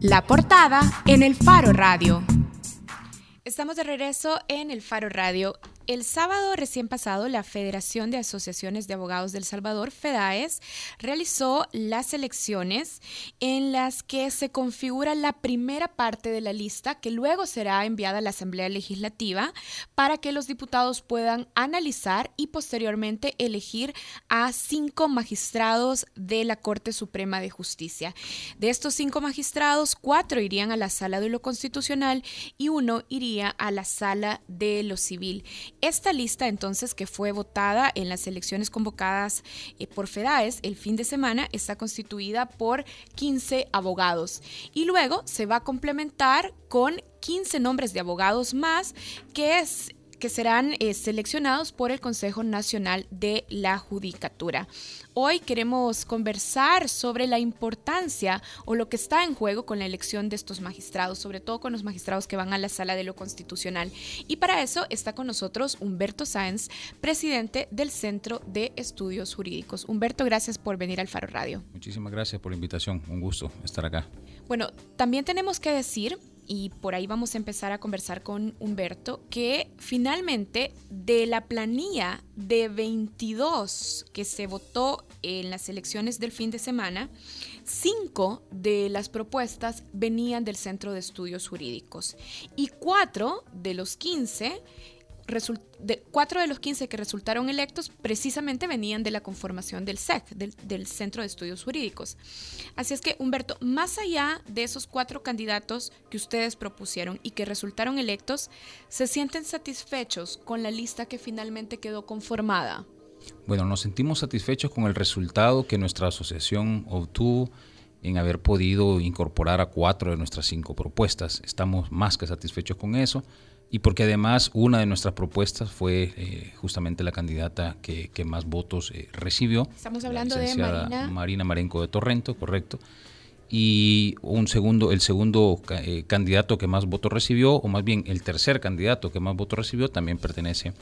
La portada en el Faro Radio. Estamos de regreso en el Faro Radio el sábado recién pasado, la Federación de Asociaciones de Abogados del Salvador, FEDAES, realizó las elecciones en las que se configura la primera parte de la lista que luego será enviada a la Asamblea Legislativa para que los diputados puedan analizar y posteriormente elegir a cinco magistrados de la Corte Suprema de Justicia. De estos cinco magistrados, cuatro irían a la Sala de lo Constitucional y uno iría a la Sala de lo Civil. Esta lista entonces que fue votada en las elecciones convocadas eh, por FEDAES el fin de semana está constituida por 15 abogados. Y luego se va a complementar con 15 nombres de abogados más que es que serán eh, seleccionados por el Consejo Nacional de la Judicatura. Hoy queremos conversar sobre la importancia o lo que está en juego con la elección de estos magistrados, sobre todo con los magistrados que van a la sala de lo constitucional. Y para eso está con nosotros Humberto Sáenz, presidente del Centro de Estudios Jurídicos. Humberto, gracias por venir al Faro Radio. Muchísimas gracias por la invitación, un gusto estar acá. Bueno, también tenemos que decir y por ahí vamos a empezar a conversar con Humberto, que finalmente de la planilla de 22 que se votó en las elecciones del fin de semana, cinco de las propuestas venían del Centro de Estudios Jurídicos y cuatro de los 15 cuatro de los 15 que resultaron electos precisamente venían de la conformación del SEC, del, Centro de Estudios Jurídicos. Así es que, Humberto, más allá de esos cuatro candidatos que ustedes propusieron y que resultaron electos, ¿se sienten satisfechos con la lista que finalmente quedó conformada? Bueno, nos sentimos satisfechos con el resultado que nuestra asociación obtuvo en haber podido incorporar a cuatro de nuestras cinco propuestas. Estamos más que satisfechos con eso y porque además una de nuestras propuestas fue eh, justamente la candidata que, más votos eh, recibió. Estamos hablando de Marina. Marina Marenco de Torrento, correcto. Y un segundo, el segundo eh, candidato que más votos recibió, o más bien el tercer candidato que más votos recibió, también pertenece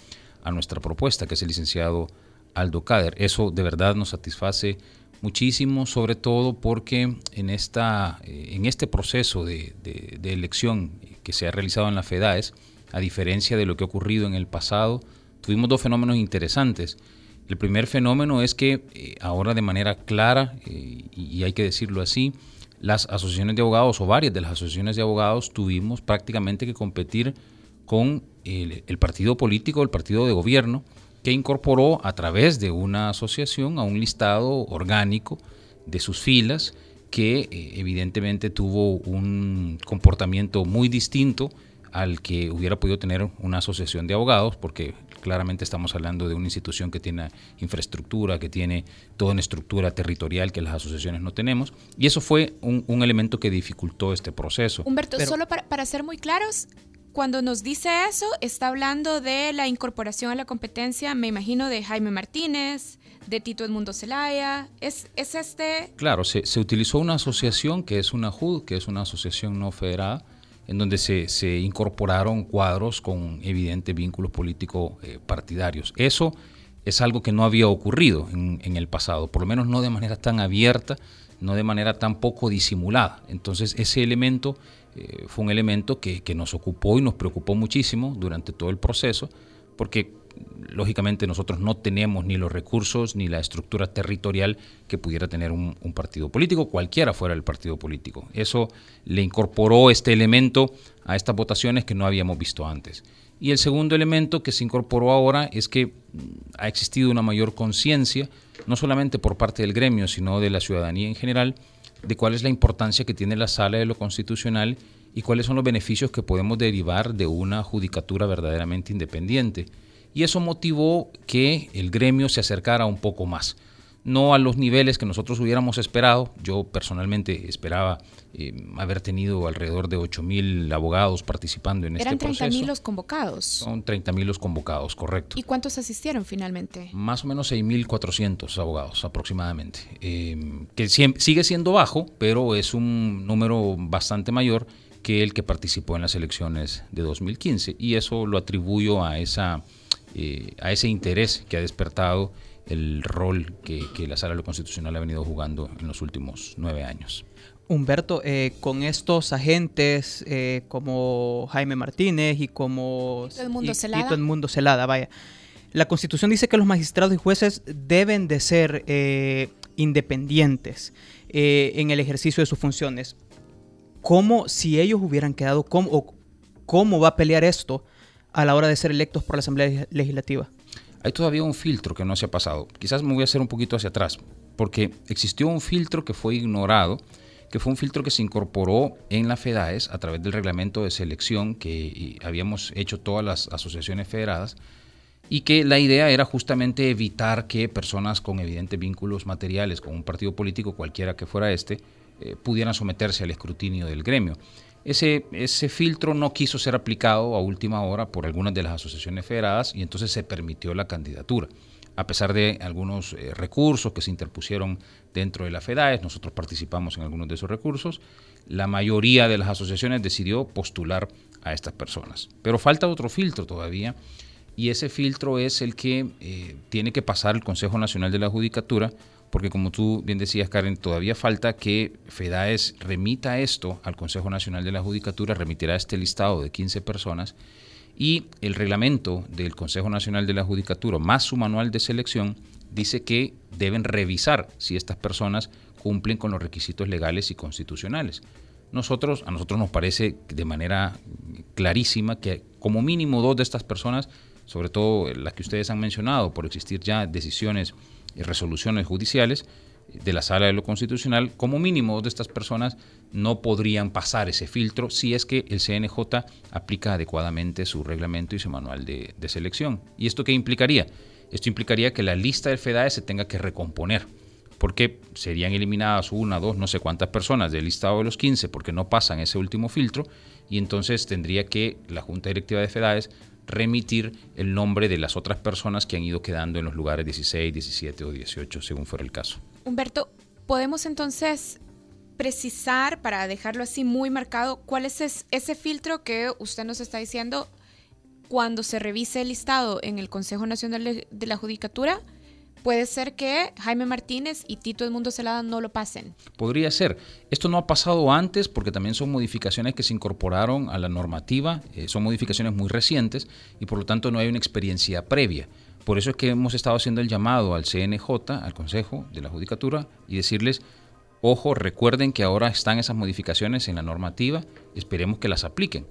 a nuestra propuesta, que es el licenciado Aldo Cader. Eso de verdad nos satisface muchísimo, sobre todo porque en, esta, en este proceso de, de elección que se ha realizado en la FEDAES, a diferencia de lo que ha ocurrido en el pasado, tuvimos dos fenómenos interesantes. El primer fenómeno es que eh, ahora de manera clara, eh, y, hay que decirlo así, las asociaciones de abogados o varias de las asociaciones de abogados tuvimos prácticamente que competir con el, partido político, el partido de gobierno, que incorporó a través de una asociación a un listado orgánico de sus filas que eh, evidentemente tuvo un comportamiento muy distinto al que hubiera podido tener una asociación de abogados, porque claramente estamos hablando de una institución que tiene infraestructura, que tiene toda una estructura territorial que las asociaciones no tenemos, y eso fue un, elemento que dificultó este proceso. Humberto, solo para, para ser muy claros, cuando nos dice eso, está hablando de la incorporación a la competencia, me imagino, de Jaime Martínez, de Tito Edmundo Zelaya. ¿Es, es este? Claro, se, se, utilizó una asociación que es una JUD, que es una asociación no federada, en donde se, incorporaron cuadros con evidentes vínculos políticos eh, partidarios. Eso es algo que no había ocurrido en, el pasado, por lo menos no de manera tan abierta, no de manera tan poco disimulada. Entonces ese elemento eh, fue un elemento que, que, nos ocupó y nos preocupó muchísimo durante todo el proceso, porque lógicamente nosotros no tenemos ni los recursos ni la estructura territorial que pudiera tener un, partido político, cualquiera fuera el partido político. Eso le incorporó este elemento a estas votaciones que no habíamos visto antes. Y el segundo elemento que se incorporó ahora es que mm, ha existido una mayor conciencia, no solamente por parte del gremio, sino de la ciudadanía en general, de cuál es la importancia que tiene la sala de lo constitucional y cuáles son los beneficios que podemos derivar de una judicatura verdaderamente independiente y eso motivó que el gremio se acercara un poco más. No a los niveles que nosotros hubiéramos esperado. Yo personalmente esperaba eh, haber tenido alrededor de 8.000 abogados participando en este proceso. Eran 30.000 los convocados. Son 30.000 los convocados, correcto. ¿Y cuántos asistieron finalmente? Más o menos 6.400 abogados aproximadamente. Eh, que sigue siendo bajo, pero es un número bastante mayor que el que participó en las elecciones de 2015. Y eso lo atribuyo a esa eh, a ese interés que ha despertado el rol que, la Sala de lo Constitucional ha venido jugando en los últimos nueve años. Humberto, eh, con estos agentes eh, como Jaime Martínez y como Tito Mundo Celada. Tito Mundo Celada, vaya. La Constitución dice que los magistrados y jueces deben de ser eh, independientes en el ejercicio de sus funciones. ¿Cómo, si ellos hubieran quedado, cómo, cómo va a pelear esto a la hora de ser electos por la Asamblea Legislativa? Hay todavía un filtro que no se ha pasado. Quizás me voy a hacer un poquito hacia atrás, porque existió un filtro que fue ignorado que fue un filtro que se incorporó en la FEDAES a través del reglamento de selección que habíamos hecho todas las asociaciones federadas y que la idea era justamente evitar que personas con evidentes vínculos materiales con un partido político, cualquiera que fuera este, eh, pudieran someterse al escrutinio del gremio. Ese, ese filtro no quiso ser aplicado a última hora por algunas de las asociaciones federadas y entonces se permitió la candidatura a pesar de algunos eh, recursos que se interpusieron dentro de la FEDAES, nosotros participamos en algunos de esos recursos, la mayoría de las asociaciones decidió postular a estas personas. Pero falta otro filtro todavía, y ese filtro es el que eh, tiene que pasar el Consejo Nacional de la Judicatura, porque como tú bien decías, Karen, todavía falta que FEDAES remita esto al Consejo Nacional de la Judicatura, remitirá este listado de 15 personas, y el reglamento del Consejo Nacional de la Judicatura, más su manual de selección, dice que deben revisar si estas personas cumplen con los requisitos legales y constitucionales. Nosotros, a nosotros nos parece de manera clarísima que como mínimo dos de estas personas, sobre todo las que ustedes han mencionado, por existir ya decisiones resoluciones judiciales, de la sala de lo constitucional, como mínimo de estas personas no podrían pasar ese filtro si es que el CNJ aplica adecuadamente su reglamento y su manual de, selección. ¿Y esto qué implicaría? Esto implicaría que la lista del FEDAE se tenga que recomponer, porque serían eliminadas una, dos, no sé cuántas personas del listado de los 15 porque no pasan ese último filtro, y entonces tendría que la Junta Directiva de FEDAES remitir el nombre de las otras personas que han ido quedando en los lugares 16, 17 o 18, según fuera el caso. Humberto, ¿podemos entonces precisar, para dejarlo así muy marcado, cuál es ese filtro que usted nos está diciendo cuando se revise el listado en el Consejo Nacional de la Judicatura? Puede ser que Jaime Martínez y Tito Edmundo Celada no lo pasen. Podría ser. Esto no ha pasado antes porque también son modificaciones que se incorporaron a la normativa, eh, son modificaciones muy recientes y por lo tanto no hay una experiencia previa. Por eso es que hemos estado haciendo el llamado al CNJ, al Consejo de la Judicatura, y decirles, ojo, recuerden que ahora están esas modificaciones en la normativa, esperemos que las apliquen.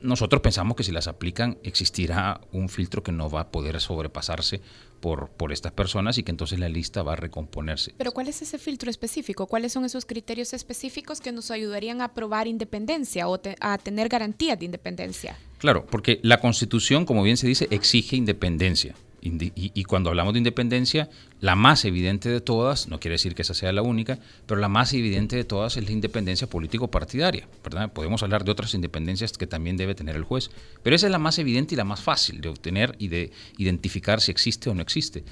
Nosotros pensamos que si las aplican existirá un filtro que no va a poder sobrepasarse por, por estas personas y que entonces la lista va a recomponerse. Pero ¿cuál es ese filtro específico? ¿Cuáles son esos criterios específicos que nos ayudarían a probar independencia o a tener garantías de independencia? Claro, porque la Constitución, como bien se dice, exige independencia. Y, cuando hablamos de independencia, la más evidente de todas, no quiere decir que esa sea la única, pero la más evidente de todas es la independencia político-partidaria. ¿verdad? Podemos hablar de otras independencias que también debe tener el juez, pero esa es la más evidente y la más fácil de obtener y de identificar si existe o no existe.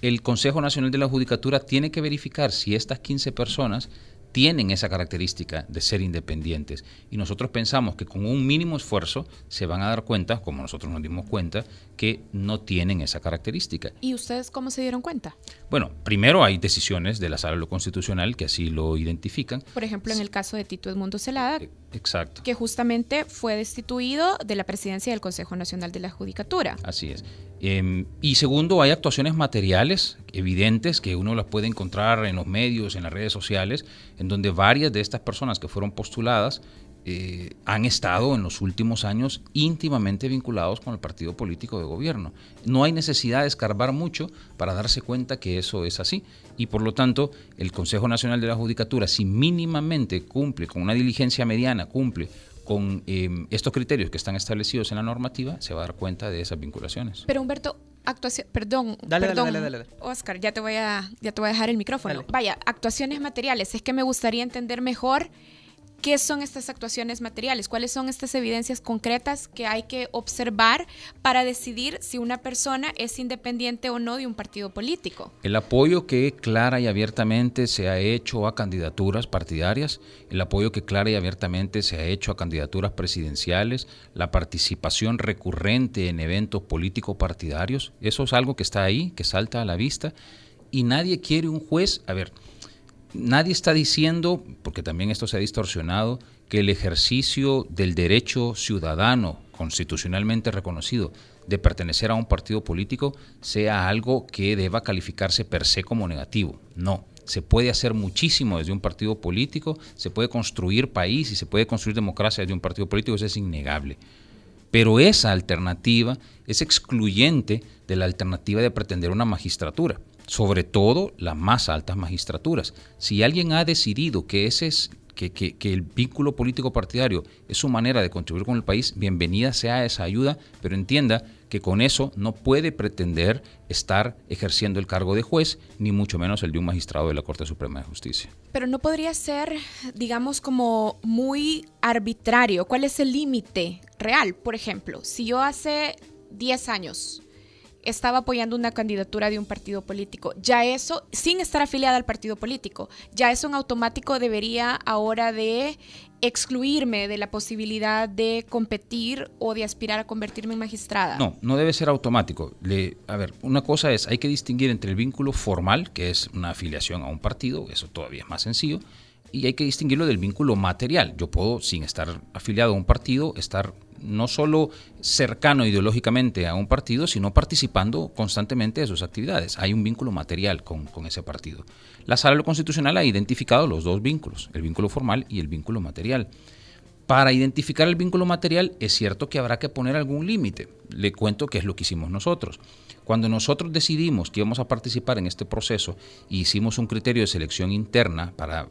El Consejo Nacional de la Judicatura tiene que verificar si estas 15 personas tienen esa característica de ser independientes. Y nosotros pensamos que con un mínimo esfuerzo se van a dar cuenta, como nosotros nos dimos cuenta, que no tienen esa característica. ¿Y ustedes cómo se dieron cuenta? Bueno, primero hay decisiones de la Sala de lo Constitucional que así lo identifican. Por ejemplo, en el caso de Tito Edmundo Celada, e, Exacto. que justamente fue destituido de la presidencia del Consejo Nacional de la Judicatura. Así es. Em, y segundo, hay actuaciones materiales evidentes que uno las puede encontrar en los medios, en las redes sociales, en donde varias de estas personas que fueron postuladas eh, han estado en los últimos años íntimamente vinculados con el partido político de gobierno. No hay necesidad de escarbar mucho para darse cuenta que eso es así. Y por lo tanto, el Consejo Nacional de la Judicatura, si mínimamente cumple con una diligencia mediana, cumple con em, estos criterios que están establecidos en la normativa, se va a dar cuenta de esas vinculaciones. Pero Humberto, actuación, perdón, dale, perdón, dale, dale, Oscar, ya te voy a, ya te voy a dejar el micrófono. Vaya, actuaciones materiales, es que me gustaría entender mejor ¿Qué son estas actuaciones materiales? ¿Cuáles son estas evidencias concretas que hay que observar para decidir si una persona es independiente o no de un partido político? El apoyo que clara y abiertamente se ha hecho a candidaturas partidarias, el apoyo que clara y abiertamente se ha hecho a candidaturas presidenciales, la participación recurrente en eventos políticos partidarios, eso es algo que está ahí, que salta a la vista y nadie quiere un juez, a ver, nadie está diciendo, porque también esto se ha distorsionado, que el ejercicio del derecho ciudadano constitucionalmente reconocido de pertenecer a un partido político sea algo que deba calificarse per se como negativo. No, se puede hacer muchísimo desde un partido político, se puede construir país y se puede construir democracia desde un partido político, eso es innegable. Pero esa alternativa es excluyente de la alternativa de pretender una magistratura, sobre todo las más altas magistraturas. Si alguien ha decidido que ese es que, que, el vínculo político partidario es su manera de contribuir con el país, bienvenida sea esa ayuda, pero entienda que con eso no puede pretender estar ejerciendo el cargo de juez, ni mucho menos el de un magistrado de la Corte Suprema de Justicia. Pero no podría ser, digamos, como muy arbitrario. ¿Cuál es el límite real? Por ejemplo, si yo hace 10 años estaba apoyando una candidatura de un partido político. Ya eso, sin estar afiliada al partido político, ya eso en automático debería ahora de excluirme de la posibilidad de competir o de aspirar a convertirme en magistrada. No, no debe ser automático. Le, a ver, una cosa es, hay que distinguir entre el vínculo formal, que es una afiliación a un partido, eso todavía es más sencillo, y hay que distinguirlo del vínculo material. Yo puedo, sin estar afiliado a un partido, estar no solo cercano ideológicamente a un partido, sino participando constantemente de sus actividades. Hay un vínculo material con, ese partido. La Sala lo Constitucional ha identificado los dos vínculos, el vínculo formal y el vínculo material. Para identificar el vínculo material es cierto que habrá que poner algún límite. Le cuento qué es lo que hicimos nosotros. Cuando nosotros decidimos que íbamos a participar en este proceso hicimos un criterio de selección interna para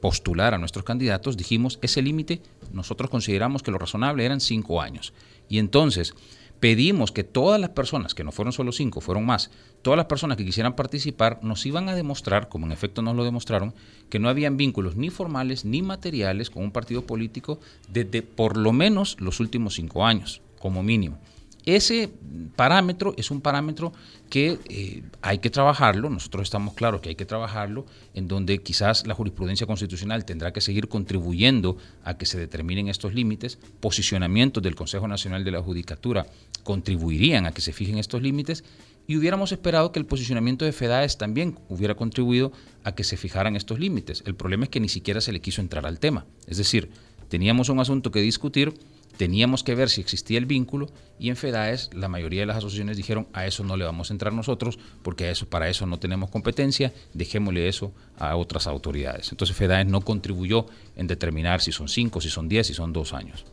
postular a nuestros candidatos, dijimos, ese límite nosotros consideramos que lo razonable eran cinco años. Y entonces pedimos que todas las personas, que no fueron solo cinco, fueron más, todas las personas que quisieran participar nos iban a demostrar, como en efecto nos lo demostraron, que no habían vínculos ni formales ni materiales con un partido político desde por lo menos los últimos cinco años, como mínimo. Ese parámetro es un parámetro que eh, hay que trabajarlo, nosotros estamos claros que hay que trabajarlo, en donde quizás la jurisprudencia constitucional tendrá que seguir contribuyendo a que se determinen estos límites, posicionamientos del Consejo Nacional de la Judicatura contribuirían a que se fijen estos límites y hubiéramos esperado que el posicionamiento de FEDAES también hubiera contribuido a que se fijaran estos límites. El problema es que ni siquiera se le quiso entrar al tema, es decir, teníamos un asunto que discutir, teníamos que ver si existía el vínculo y en FEDAES la mayoría de las asociaciones dijeron a eso no le vamos a entrar nosotros porque eso, para eso no tenemos competencia, dejémosle eso a otras autoridades. Entonces FEDAES no contribuyó en determinar si son cinco, si son diez, si son dos años.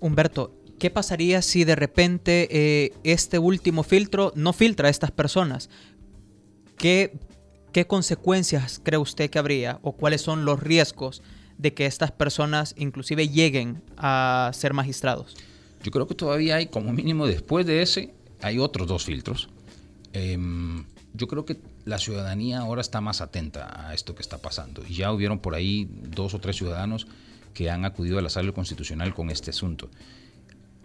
Humberto, ¿qué pasaría si de repente eh, este último filtro no filtra a estas personas? ¿Qué, ¿Qué consecuencias cree usted que habría o cuáles son los riesgos? De que estas personas inclusive lleguen a ser magistrados? Yo creo que todavía hay, como mínimo después de ese, hay otros dos filtros. Em, yo creo que la ciudadanía ahora está más atenta a esto que está pasando. Y ya hubieron por ahí dos o tres ciudadanos que han acudido a la sala constitucional con este asunto.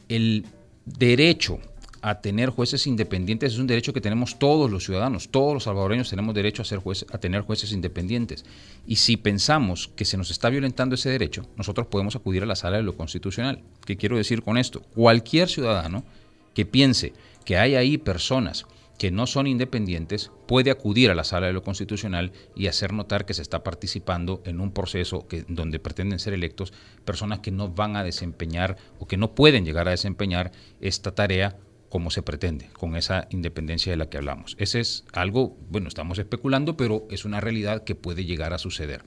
El derecho a tener jueces independientes es un derecho que tenemos todos los ciudadanos, todos los salvadoreños tenemos derecho a, ser a tener jueces independientes. Y si pensamos que se nos está violentando ese derecho, nosotros podemos acudir a la sala de lo constitucional. ¿Qué quiero decir con esto? Cualquier ciudadano que piense que hay ahí personas que no son independientes puede acudir a la sala de lo constitucional y hacer notar que se está participando en un proceso donde pretenden ser electos personas que no van a desempeñar o que no pueden llegar a desempeñar esta tarea como se pretende, con esa independencia de la que hablamos. Ese es algo, bueno, estamos especulando, pero es una realidad que puede llegar a suceder.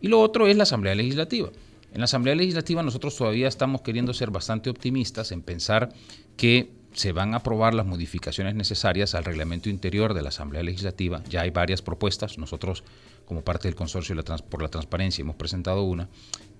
Y lo otro es la Asamblea Legislativa. En la Asamblea Legislativa nosotros todavía estamos queriendo ser bastante optimistas en pensar que se van a aprobar las modificaciones necesarias al reglamento interior de la Asamblea Legislativa. Ya hay varias propuestas. Nosotros, como parte del Consorcio por la Transparencia, hemos presentado una.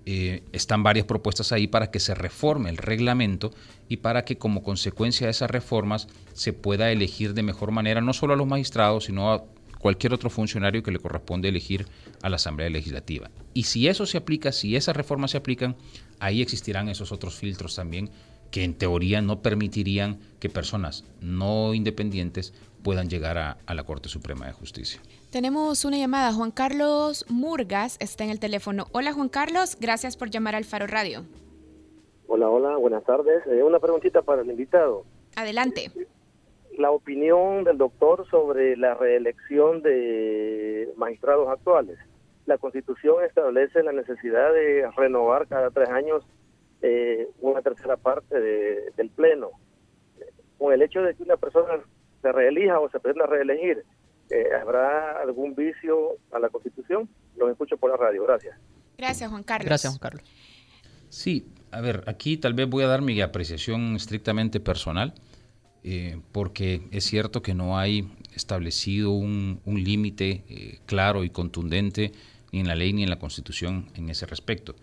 Eh, están varias propuestas ahí para que se reforme el reglamento y para que como consecuencia de esas reformas se pueda elegir de mejor manera no solo a los magistrados, sino a cualquier otro funcionario que le corresponde elegir a la Asamblea Legislativa. Y si eso se aplica, si esas reformas se aplican, ahí existirán esos otros filtros también que en teoría no permitirían que personas no independientes puedan llegar a, a la Corte Suprema de Justicia. Tenemos una llamada. Juan Carlos Murgas está en el teléfono. Hola Juan Carlos, gracias por llamar al Faro Radio. Hola, hola, buenas tardes. Eh, una preguntita para el invitado. Adelante. La opinión del doctor sobre la reelección de magistrados actuales. la Constitución establece la necesidad de renovar cada tres años eh, una tercera parte del Pleno. Con el hecho de que una persona se reelija o se pretenda reelegir, eh, ¿habrá algún vicio a la Constitución? Los escucho por la radio. Gracias. Gracias, Juan Carlos. Gracias, Juan Carlos. Sí, a ver, aquí tal vez voy a dar mi apreciación estrictamente personal, eh, porque es cierto que no hay establecido un, límite eh, claro y contundente ni en la ley ni en la Constitución en ese respecto.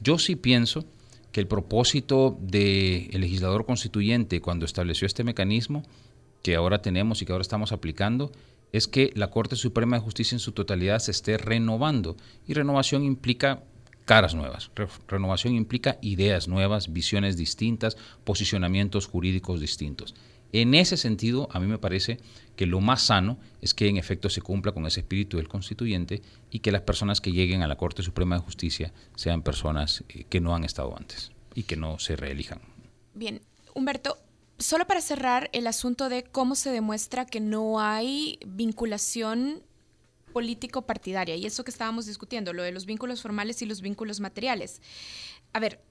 Yo sí pienso que el propósito del legislador constituyente cuando estableció este mecanismo que ahora tenemos y que ahora estamos aplicando es que la Corte Suprema de Justicia en su totalidad se esté renovando. Y renovación implica caras nuevas. renovación implica ideas nuevas, visiones distintas, posicionamientos jurídicos distintos. En ese sentido, a mí me parece que lo más sano es que en efecto se cumpla con ese espíritu del constituyente y que las personas que lleguen a la Corte Suprema de Justicia sean personas eh, que no han estado antes y que no se reelijan. Bien, Humberto, solo para cerrar el asunto de cómo se demuestra que no hay vinculación político-partidaria y eso que estábamos discutiendo, lo de los vínculos formales y los vínculos materiales. A ver,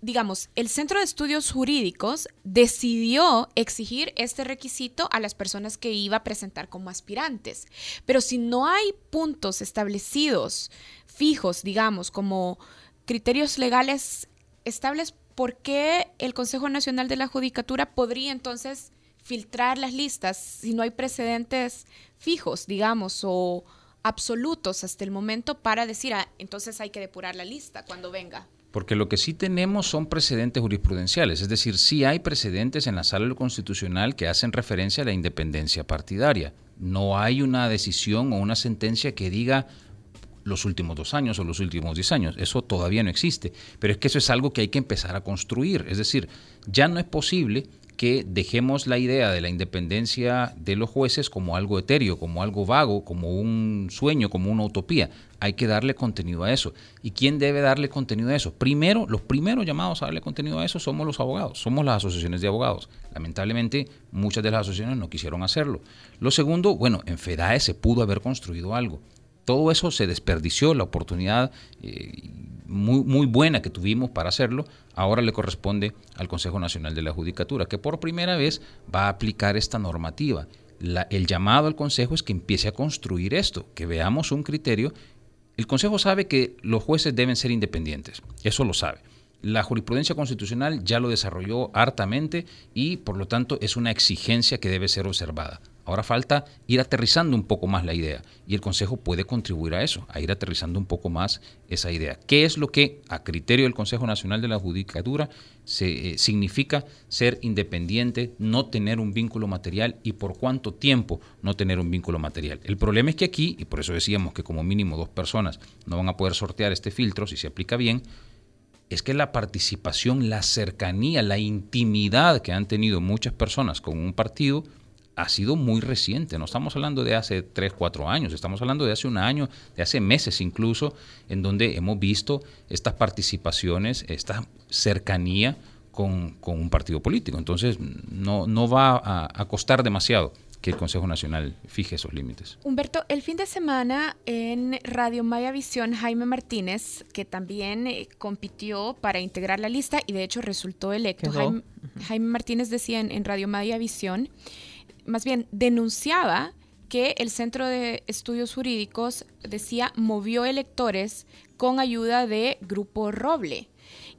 digamos, el Centro de Estudios Jurídicos decidió exigir este requisito a las personas que iba a presentar como aspirantes. Pero si no hay puntos establecidos, fijos, digamos, como criterios legales estables, ¿por qué el Consejo Nacional de la Judicatura podría entonces filtrar las listas si no hay precedentes fijos, digamos, o absolutos hasta el momento para decir, ah, entonces hay que depurar la lista cuando venga? Porque lo que sí tenemos son precedentes jurisprudenciales, es decir, sí hay precedentes en la sala constitucional que hacen referencia a la independencia partidaria. No hay una decisión o una sentencia que diga los últimos dos años o los últimos diez años. Eso todavía no existe. Pero es que eso es algo que hay que empezar a construir. Es decir, ya no es posible que dejemos la idea de la independencia de los jueces como algo etéreo, como algo vago, como un sueño, como una utopía. Hay que darle contenido a eso. ¿Y quién debe darle contenido a eso? Primero, los primeros llamados a darle contenido a eso somos los abogados, somos las asociaciones de abogados. Lamentablemente, muchas de las asociaciones no quisieron hacerlo. Lo segundo, bueno, en FEDAE se pudo haber construido algo. Todo eso se desperdició, la oportunidad eh, muy, muy buena que tuvimos para hacerlo, ahora le corresponde al Consejo Nacional de la Judicatura, que por primera vez va a aplicar esta normativa. el llamado al Consejo es que empiece a construir esto, que veamos un criterio. El Consejo sabe que los jueces deben ser independientes, eso lo sabe. La jurisprudencia constitucional ya lo desarrolló hartamente y por lo tanto es una exigencia que debe ser observada. Ahora falta ir aterrizando un poco más la idea y el Consejo puede contribuir a eso, a ir aterrizando un poco más esa idea. ¿Qué es lo que, a criterio del Consejo Nacional de la Judicatura, se, eh, significa ser independiente, no tener un vínculo material y por cuánto tiempo no tener un vínculo material? El problema es que aquí, y por eso decíamos que como mínimo dos personas no van a poder sortear este filtro si se aplica bien, es que la participación, la cercanía, la intimidad que han tenido muchas personas con un partido ha sido muy reciente. No estamos hablando de hace 3, 4 años, estamos hablando de hace un año, de hace meses incluso, en donde hemos visto estas participaciones, esta cercanía con, un partido político. Entonces, no, no va a, costar demasiado que el Consejo Nacional fije esos límites. Humberto, el fin de semana en Radio Maya Visión, Jaime Martínez, que también eh, compitió para integrar la lista y de hecho resultó electo. Jaime, Jaime, Martínez decía en, en Radio Maya Visión más bien denunciaba que el Centro de Estudios Jurídicos decía movió electores con ayuda de Grupo Roble.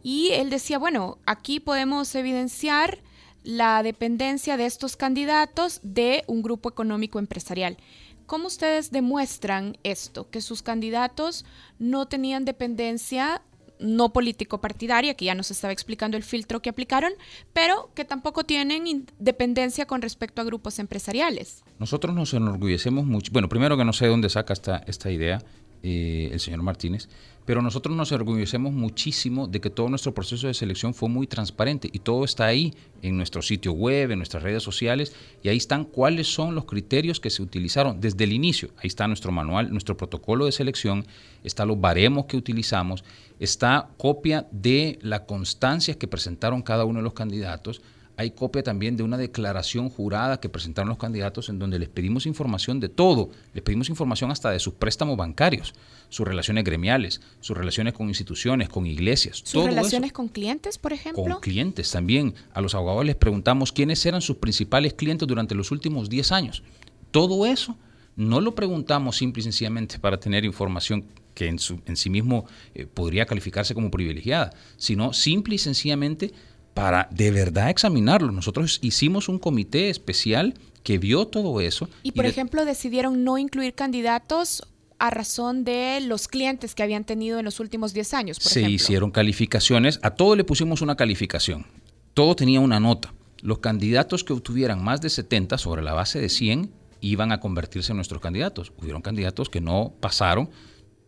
Y él decía, bueno, aquí podemos evidenciar la dependencia de estos candidatos de un grupo económico empresarial. ¿Cómo ustedes demuestran esto? Que sus candidatos no tenían dependencia no político partidaria, que ya nos estaba explicando el filtro que aplicaron, pero que tampoco tienen independencia con respecto a grupos empresariales. Nosotros nos enorgullecemos mucho, bueno, primero que no sé de dónde saca esta, esta idea eh, el señor Martínez, pero nosotros nos enorgullecemos muchísimo de que todo nuestro proceso de selección fue muy transparente y todo está ahí en nuestro sitio web, en nuestras redes sociales y ahí están cuáles son los criterios que se utilizaron desde el inicio. Ahí está nuestro manual, nuestro protocolo de selección, está los baremos que utilizamos, está copia de la constancia que presentaron cada uno de los candidatos hay copia también de una declaración jurada que presentaron los candidatos en donde les pedimos información de todo, les pedimos información hasta de sus préstamos bancarios, sus relaciones gremiales, sus relaciones con instituciones, con iglesias. ¿Sus relaciones con clientes, por ejemplo? Con clientes también. A los abogados les preguntamos quiénes eran sus principales clientes durante los últimos 10 años. Todo eso no lo preguntamos simple y sencillamente para tener información que en, sí mismo eh, podría calificarse como privilegiada, sino simple y sencillamente para de verdad examinarlo. Nosotros hicimos un comité especial que vio todo eso. Y, por ejemplo, decidieron no incluir candidatos a razón de los clientes que habían tenido en los últimos 10 años. Se hicieron calificaciones, a todo le pusimos una calificación, todo tenía una nota. Los candidatos que obtuvieran más de 70 sobre la base de 100 iban a convertirse en nuestros candidatos. Hubieron candidatos que no pasaron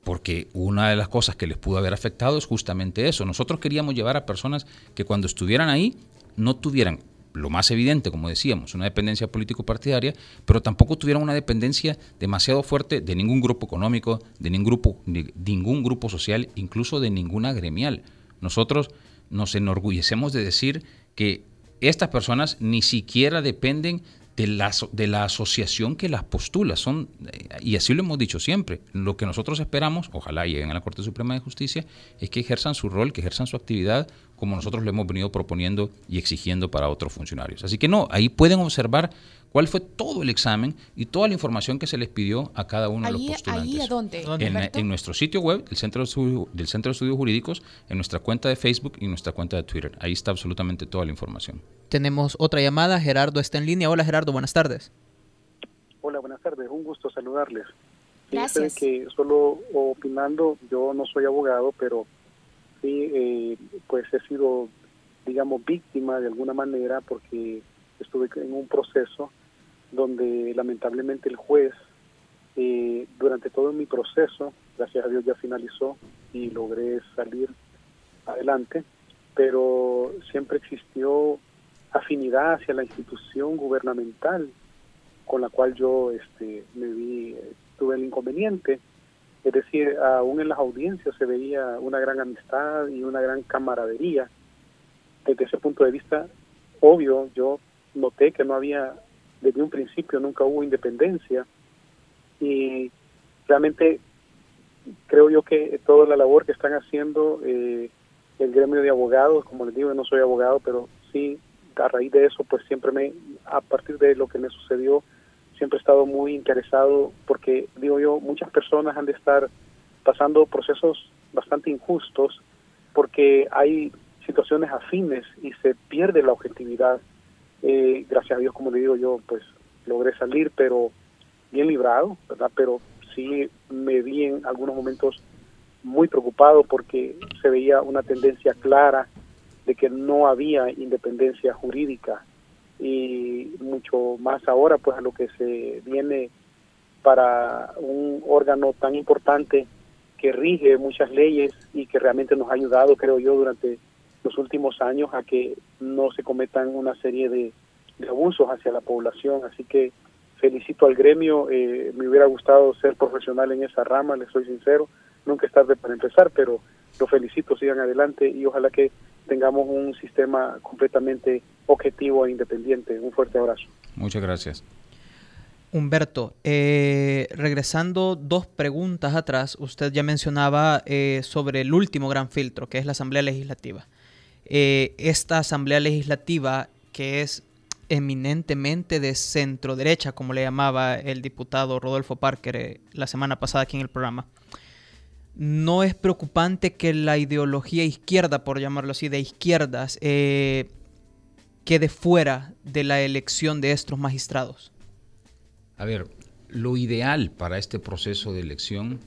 porque una de las cosas que les pudo haber afectado es justamente eso. Nosotros queríamos llevar a personas que cuando estuvieran ahí no tuvieran lo más evidente, como decíamos, una dependencia político-partidaria, pero tampoco tuvieran una dependencia demasiado fuerte de ningún grupo económico, de ningún grupo, de ningún grupo social, incluso de ninguna gremial. Nosotros nos enorgullecemos de decir que estas personas ni siquiera dependen de la, de la asociación que las postula. Son, eh, y así lo hemos dicho siempre, lo que nosotros esperamos, ojalá lleguen a la Corte Suprema de Justicia, es que ejerzan su rol, que ejerzan su actividad como nosotros lo hemos venido proponiendo y exigiendo para otros funcionarios. Así que no, ahí pueden observar cuál fue todo el examen y toda la información que se les pidió a cada uno de los postulantes. ¿Ahí a dónde? En, nuestro sitio web, el Centro del Centro de Estudios Jurídicos, en nuestra cuenta de Facebook y nuestra cuenta de Twitter. Ahí está absolutamente toda la información. Tenemos otra llamada. Gerardo está en línea. Hola Gerardo, buenas tardes. Hola, buenas tardes. Un gusto saludarles. Gracias. que solo opinando, yo no soy abogado, pero sí, eh, pues he sido, digamos, víctima de alguna manera porque estuve en un proceso donde lamentablemente el juez, eh, durante todo mi proceso, gracias a Dios ya finalizó y logré salir adelante, pero siempre existió afinidad hacia la institución gubernamental con la cual yo este, me vi, tuve el inconveniente. Es decir, aún en las audiencias se veía una gran amistad y una gran camaradería. Desde ese punto de vista, obvio, yo noté que no había desde un principio nunca hubo independencia. Y realmente creo yo que toda la labor que están haciendo eh, el gremio de abogados, como les digo, no soy abogado, pero sí, a raíz de eso, pues siempre me, a partir de lo que me sucedió, siempre he estado muy interesado porque, digo yo, muchas personas han de estar pasando procesos bastante injustos porque hay situaciones afines y se pierde la objetividad eh, gracias a Dios, como le digo yo, pues logré salir, pero bien librado, ¿verdad? Pero sí me vi en algunos momentos muy preocupado porque se veía una tendencia clara de que no había independencia jurídica y mucho más ahora pues a lo que se viene para un órgano tan importante que rige muchas leyes y que realmente nos ha ayudado creo yo durante los últimos años a que no se cometan una serie de, abusos hacia la población. Así que felicito al gremio, eh, me hubiera gustado ser profesional en esa rama, les soy sincero, nunca es tarde para empezar, pero lo felicito, sigan adelante y ojalá que tengamos un sistema completamente objetivo e independiente. Un fuerte abrazo. Muchas gracias. Humberto, eh, regresando dos preguntas atrás, usted ya mencionaba eh, sobre el último gran filtro, que es la Asamblea Legislativa. Eh, esta Asamblea Legislativa, que es eminentemente de centro derecha, como le llamaba el diputado Rodolfo Parker eh, la semana pasada aquí en el programa, no es preocupante que la ideología izquierda, por llamarlo así, de izquierdas, eh, quede fuera de la elección de estos magistrados? A ver, lo ideal para este proceso de elección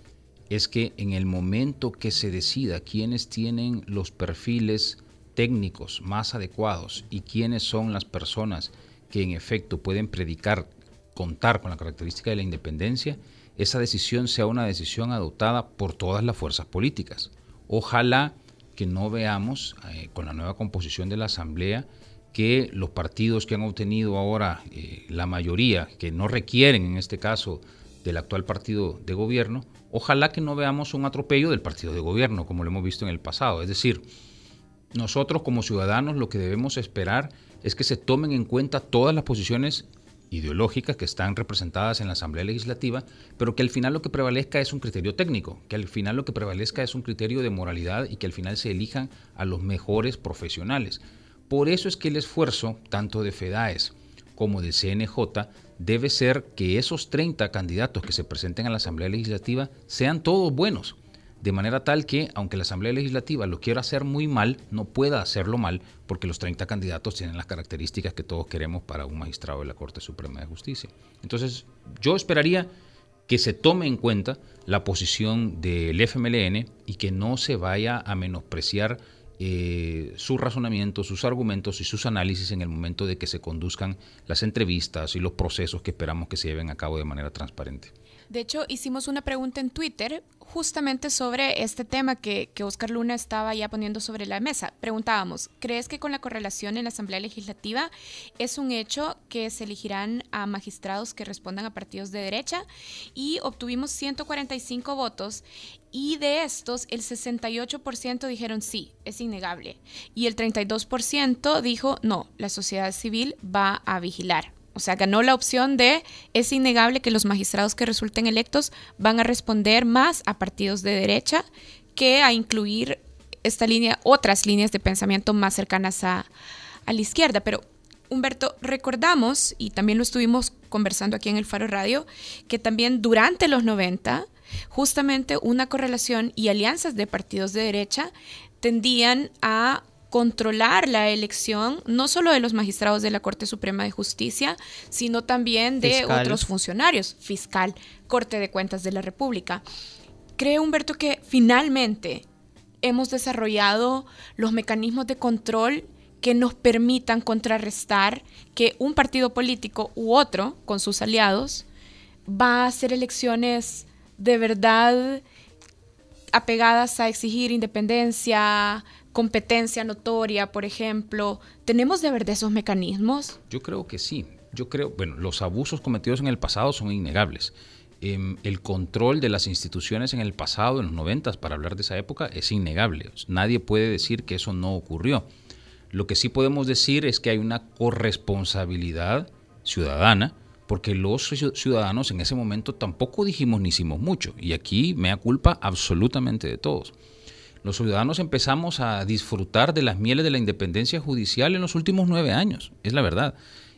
es que en el momento que se decida quiénes tienen los perfiles técnicos más adecuados y quiénes son las personas que en efecto pueden predicar, contar con la característica de la independencia, esa decisión sea una decisión adoptada por todas las fuerzas políticas. Ojalá que no veamos eh, con la nueva composición de la Asamblea que los partidos que han obtenido ahora eh, la mayoría, que no requieren en este caso del actual partido de gobierno, ojalá que no veamos un atropello del partido de gobierno, como lo hemos visto en el pasado. Es decir, nosotros como ciudadanos lo que debemos esperar es que se tomen en cuenta todas las posiciones ideológicas que están representadas en la Asamblea Legislativa, pero que al final lo que prevalezca es un criterio técnico, que al final lo que prevalezca es un criterio de moralidad y que al final se elijan a los mejores profesionales. Por eso es que el esfuerzo, tanto de FEDAES como del CNJ, debe ser que esos 30 candidatos que se presenten a la Asamblea Legislativa sean todos buenos de manera tal que, aunque la Asamblea Legislativa lo quiera hacer muy mal, no pueda hacerlo mal, porque los 30 candidatos tienen las características que todos queremos para un magistrado de la Corte Suprema de Justicia. Entonces, yo esperaría que se tome en cuenta la posición del FMLN y que no se vaya a menospreciar eh, su razonamiento, sus argumentos y sus análisis en el momento de que se conduzcan las entrevistas y los procesos que esperamos que se lleven a cabo de manera transparente. De hecho, hicimos una pregunta en Twitter justamente sobre este tema que, Oscar Luna estaba ya poniendo sobre la mesa. Preguntábamos, ¿crees que con la correlación en la Asamblea Legislativa es un hecho que se elegirán a magistrados que respondan a partidos de derecha? Y obtuvimos 145 votos y de estos el 68% dijeron sí, es innegable. Y el 32% dijo no, la sociedad civil va a vigilar. O sea, ganó la opción de es innegable que los magistrados que resulten electos van a responder más a partidos de derecha que a incluir esta línea, otras líneas de pensamiento más cercanas a, a la izquierda. Pero Humberto, recordamos, y también lo estuvimos conversando aquí en el Faro Radio, que también durante los 90, justamente una correlación y alianzas de partidos de derecha tendían a controlar la elección no solo de los magistrados de la Corte Suprema de Justicia, sino también de otros funcionarios, fiscal, Corte de Cuentas de la República. Creo, Humberto, que finalmente hemos desarrollado los mecanismos de control que nos permitan contrarrestar que un partido político u otro, con sus aliados, va a hacer elecciones de verdad apegadas a exigir independencia, competencia notoria, por ejemplo. ¿Tenemos de esos mecanismos? Yo creo que sí. Yo creo, bueno, los abusos cometidos en el pasado son innegables. Em, el control de las instituciones en el pasado, en los noventas, para hablar de esa época, es innegable. Nadie puede decir que eso no ocurrió. Lo que sí podemos decir es que hay una corresponsabilidad ciudadana, porque los ciudadanos en ese momento tampoco dijimos ni hicimos mucho. Y aquí me culpa absolutamente de todos. Los ciudadanos empezamos a disfrutar de las mieles de la independencia judicial en los últimos nueve años, es la verdad.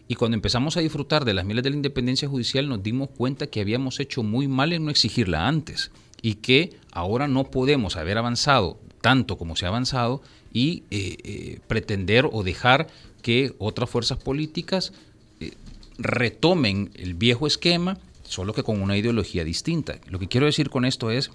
Y cuando empezamos a disfrutar de las mieles de la independencia judicial nos dimos cuenta que habíamos hecho muy mal en no exigirla antes y que ahora no podemos haber avanzado tanto como se ha avanzado y eh, eh, pretender o dejar que otras fuerzas políticas eh, retomen el viejo esquema, solo que con una ideología distinta. Lo que quiero decir con esto es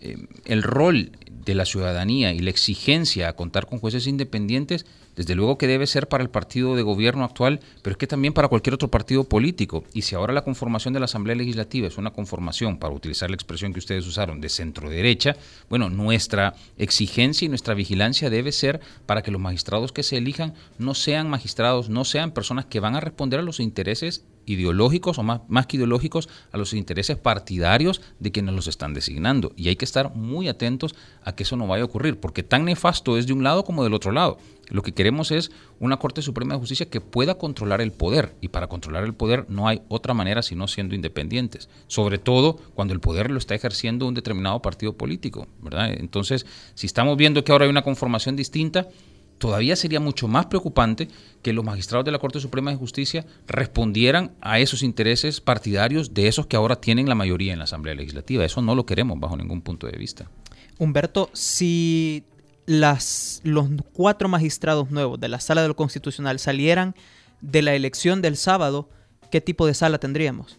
el rol de la ciudadanía y la exigencia a contar con jueces independientes, desde luego que debe ser para el partido de gobierno actual, pero es que también para cualquier otro partido político. Y si ahora la conformación de la Asamblea Legislativa es una conformación, para utilizar la expresión que ustedes usaron, de centro derecha, bueno, nuestra exigencia y nuestra vigilancia debe ser para que los magistrados que se elijan no sean magistrados, no sean personas que van a responder a los intereses ideológicos o más, más que ideológicos a los intereses partidarios de quienes los están designando. Y hay que estar muy atentos a que eso no vaya a ocurrir, porque tan nefasto es de un lado como del otro lado. Lo que queremos es una Corte Suprema de Justicia que pueda controlar el poder, y para controlar el poder no hay otra manera sino siendo independientes, sobre todo cuando el poder lo está ejerciendo un determinado partido político, ¿verdad? Entonces, si estamos viendo que ahora hay una conformación distinta, todavía sería mucho más preocupante que los magistrados de la Corte Suprema de Justicia respondieran a esos intereses partidarios de esos que ahora tienen la mayoría en la Asamblea Legislativa. Eso no lo queremos bajo ningún punto de vista. Humberto, si las, los cuatro magistrados nuevos de la Sala de lo Constitucional salieran de la elección del sábado, ¿qué tipo de sala tendríamos?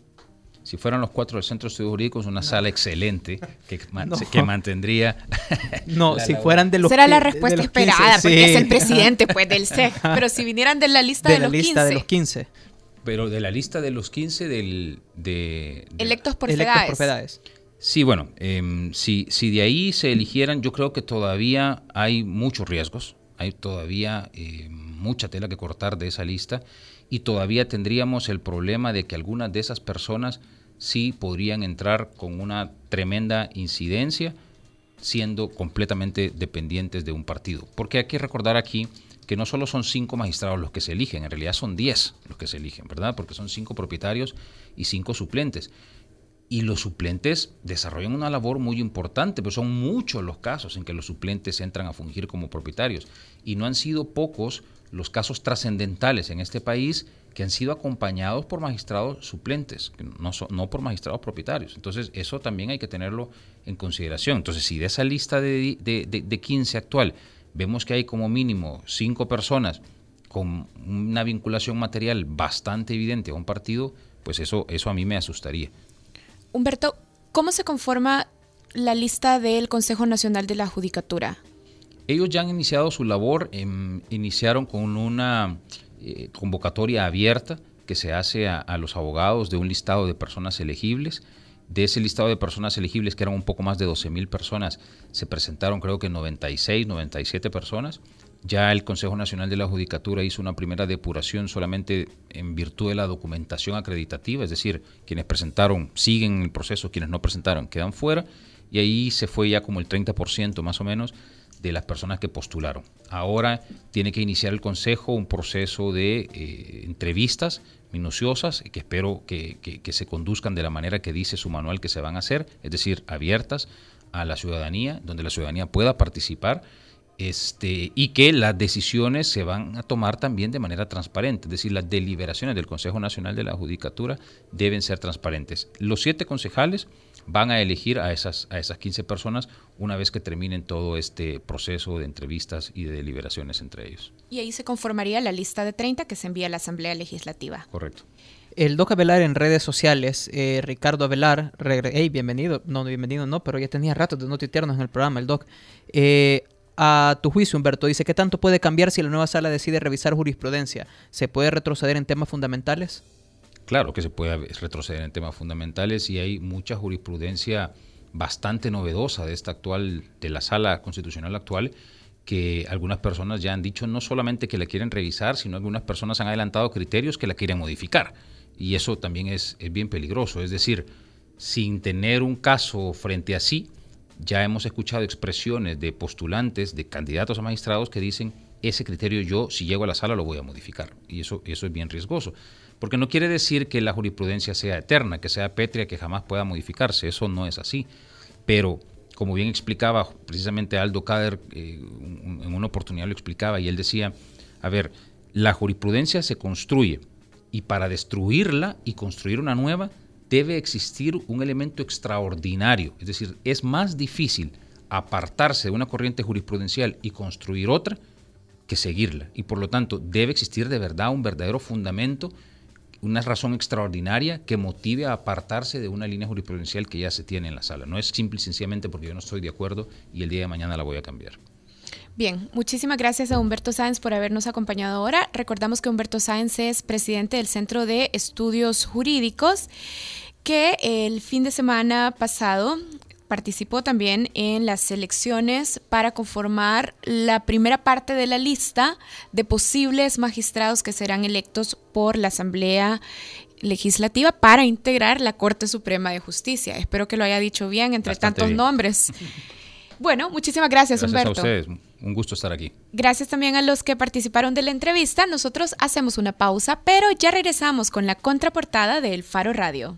Si fueran los cuatro del Centro de Estudios Jurídicos, una sala excelente que, que mantendría. No, si fueran de los. Será la respuesta esperada, porque es el presidente pues, del CEG. Pero si vinieran de la lista de, de la los lista 15. de los 15. Pero de la lista de los 15 del, de, Electos por Electos Sí, bueno, em, si, si de ahí se eligieran, yo creo que todavía hay muchos riesgos, hay todavía eh, mucha tela que cortar de esa lista y todavía tendríamos el problema de que algunas de esas personas sí podrían entrar con una tremenda incidencia siendo completamente dependientes de un partido. Porque hay que recordar aquí que no solo son cinco magistrados los que se eligen, en realidad son diez los que se eligen, ¿verdad? Porque son cinco propietarios y cinco suplentes. Y los suplentes desarrollan una labor muy importante, pero son muchos los casos en que los suplentes entran a fungir como propietarios. Y no han sido pocos los casos trascendentales en este país que han sido acompañados por magistrados suplentes, no, no por magistrados propietarios. Entonces, eso también hay que tenerlo en consideración. Entonces, si de esa lista de, de, de 15 actual vemos que hay como mínimo cinco personas con una vinculación material bastante evidente a un partido, pues eso, eso a mí me asustaría. Humberto, ¿cómo se conforma la lista del Consejo Nacional de la Judicatura? Ellos ya han iniciado su labor, em, iniciaron con una eh, convocatoria abierta que se hace a, a, los abogados de un listado de personas elegibles. De ese listado de personas elegibles, que eran un poco más de 12 mil personas, se presentaron creo que 96, 97 personas. Ya el Consejo Nacional de la Judicatura hizo una primera depuración solamente en virtud de la documentación acreditativa, es decir, quienes presentaron siguen el proceso, quienes no presentaron quedan fuera, y ahí se fue ya como el 30% más o menos de las personas que postularon. Ahora tiene que iniciar el Consejo un proceso de eh, entrevistas minuciosas que espero que, que, se conduzcan de la manera que dice su manual que se van a hacer, es decir, abiertas a la ciudadanía, donde la ciudadanía pueda participar este, y que las decisiones se van a tomar también de manera transparente, es decir, las deliberaciones del Consejo Nacional de la Judicatura deben ser transparentes. Los siete concejales van a elegir a esas, a esas 15 personas una vez que terminen todo este proceso de entrevistas y de deliberaciones entre ellos. Y ahí se conformaría la lista de 30 que se envía a la Asamblea Legislativa. Correcto. El Doc Avelar en redes sociales, eh, Ricardo Avelar, hey, bienvenido, no, bienvenido no, pero ya tenía rato de no tuitearnos en el programa, el Doc. Eh, a tu juicio, Humberto, dice, ¿qué tanto puede cambiar si la nueva sala decide revisar jurisprudencia? ¿Se puede retroceder en temas fundamentales? Claro que se puede retroceder en temas fundamentales y hay mucha jurisprudencia bastante novedosa de esta actual, de la sala constitucional actual, que algunas personas ya han dicho no solamente que la quieren revisar, sino algunas personas han adelantado criterios que la quieren modificar. Y eso también es, es bien peligroso. Es decir, sin tener un caso frente a sí, ya hemos escuchado expresiones de postulantes, de candidatos a magistrados que dicen, ese criterio yo, si llego a la sala, lo voy a modificar. Y eso, eso es bien riesgoso. Porque no quiere decir que la jurisprudencia sea eterna, que sea pétrea, que jamás pueda modificarse. Eso no es así. Pero, como bien explicaba precisamente Aldo Kader, eh, en una oportunidad lo explicaba, y él decía, a ver, la jurisprudencia se construye y para destruirla y construir una nueva debe existir un elemento extraordinario. Es decir, es más difícil apartarse de una corriente jurisprudencial y construir otra que seguirla. Y por lo tanto debe existir de verdad un verdadero fundamento una razón extraordinaria que motive a apartarse de una línea jurisprudencial que ya se tiene en la sala. No es simple y sencillamente porque yo no estoy de acuerdo y el día de mañana la voy a cambiar. Bien, muchísimas gracias a Humberto Sáenz por habernos acompañado ahora. Recordamos que Humberto Sáenz es presidente del Centro de Estudios Jurídicos que el fin de semana pasado participó también en las elecciones para conformar la primera parte de la lista de posibles magistrados que serán electos por la Asamblea Legislativa para integrar la Corte Suprema de Justicia. Espero que lo haya dicho bien entre tantos nombres. Bueno, muchísimas gracias, gracias Humberto. a ustedes. Un gusto estar aquí. Gracias también a los que participaron de la entrevista. Nosotros hacemos una pausa, pero ya regresamos con la contraportada de El Faro Radio.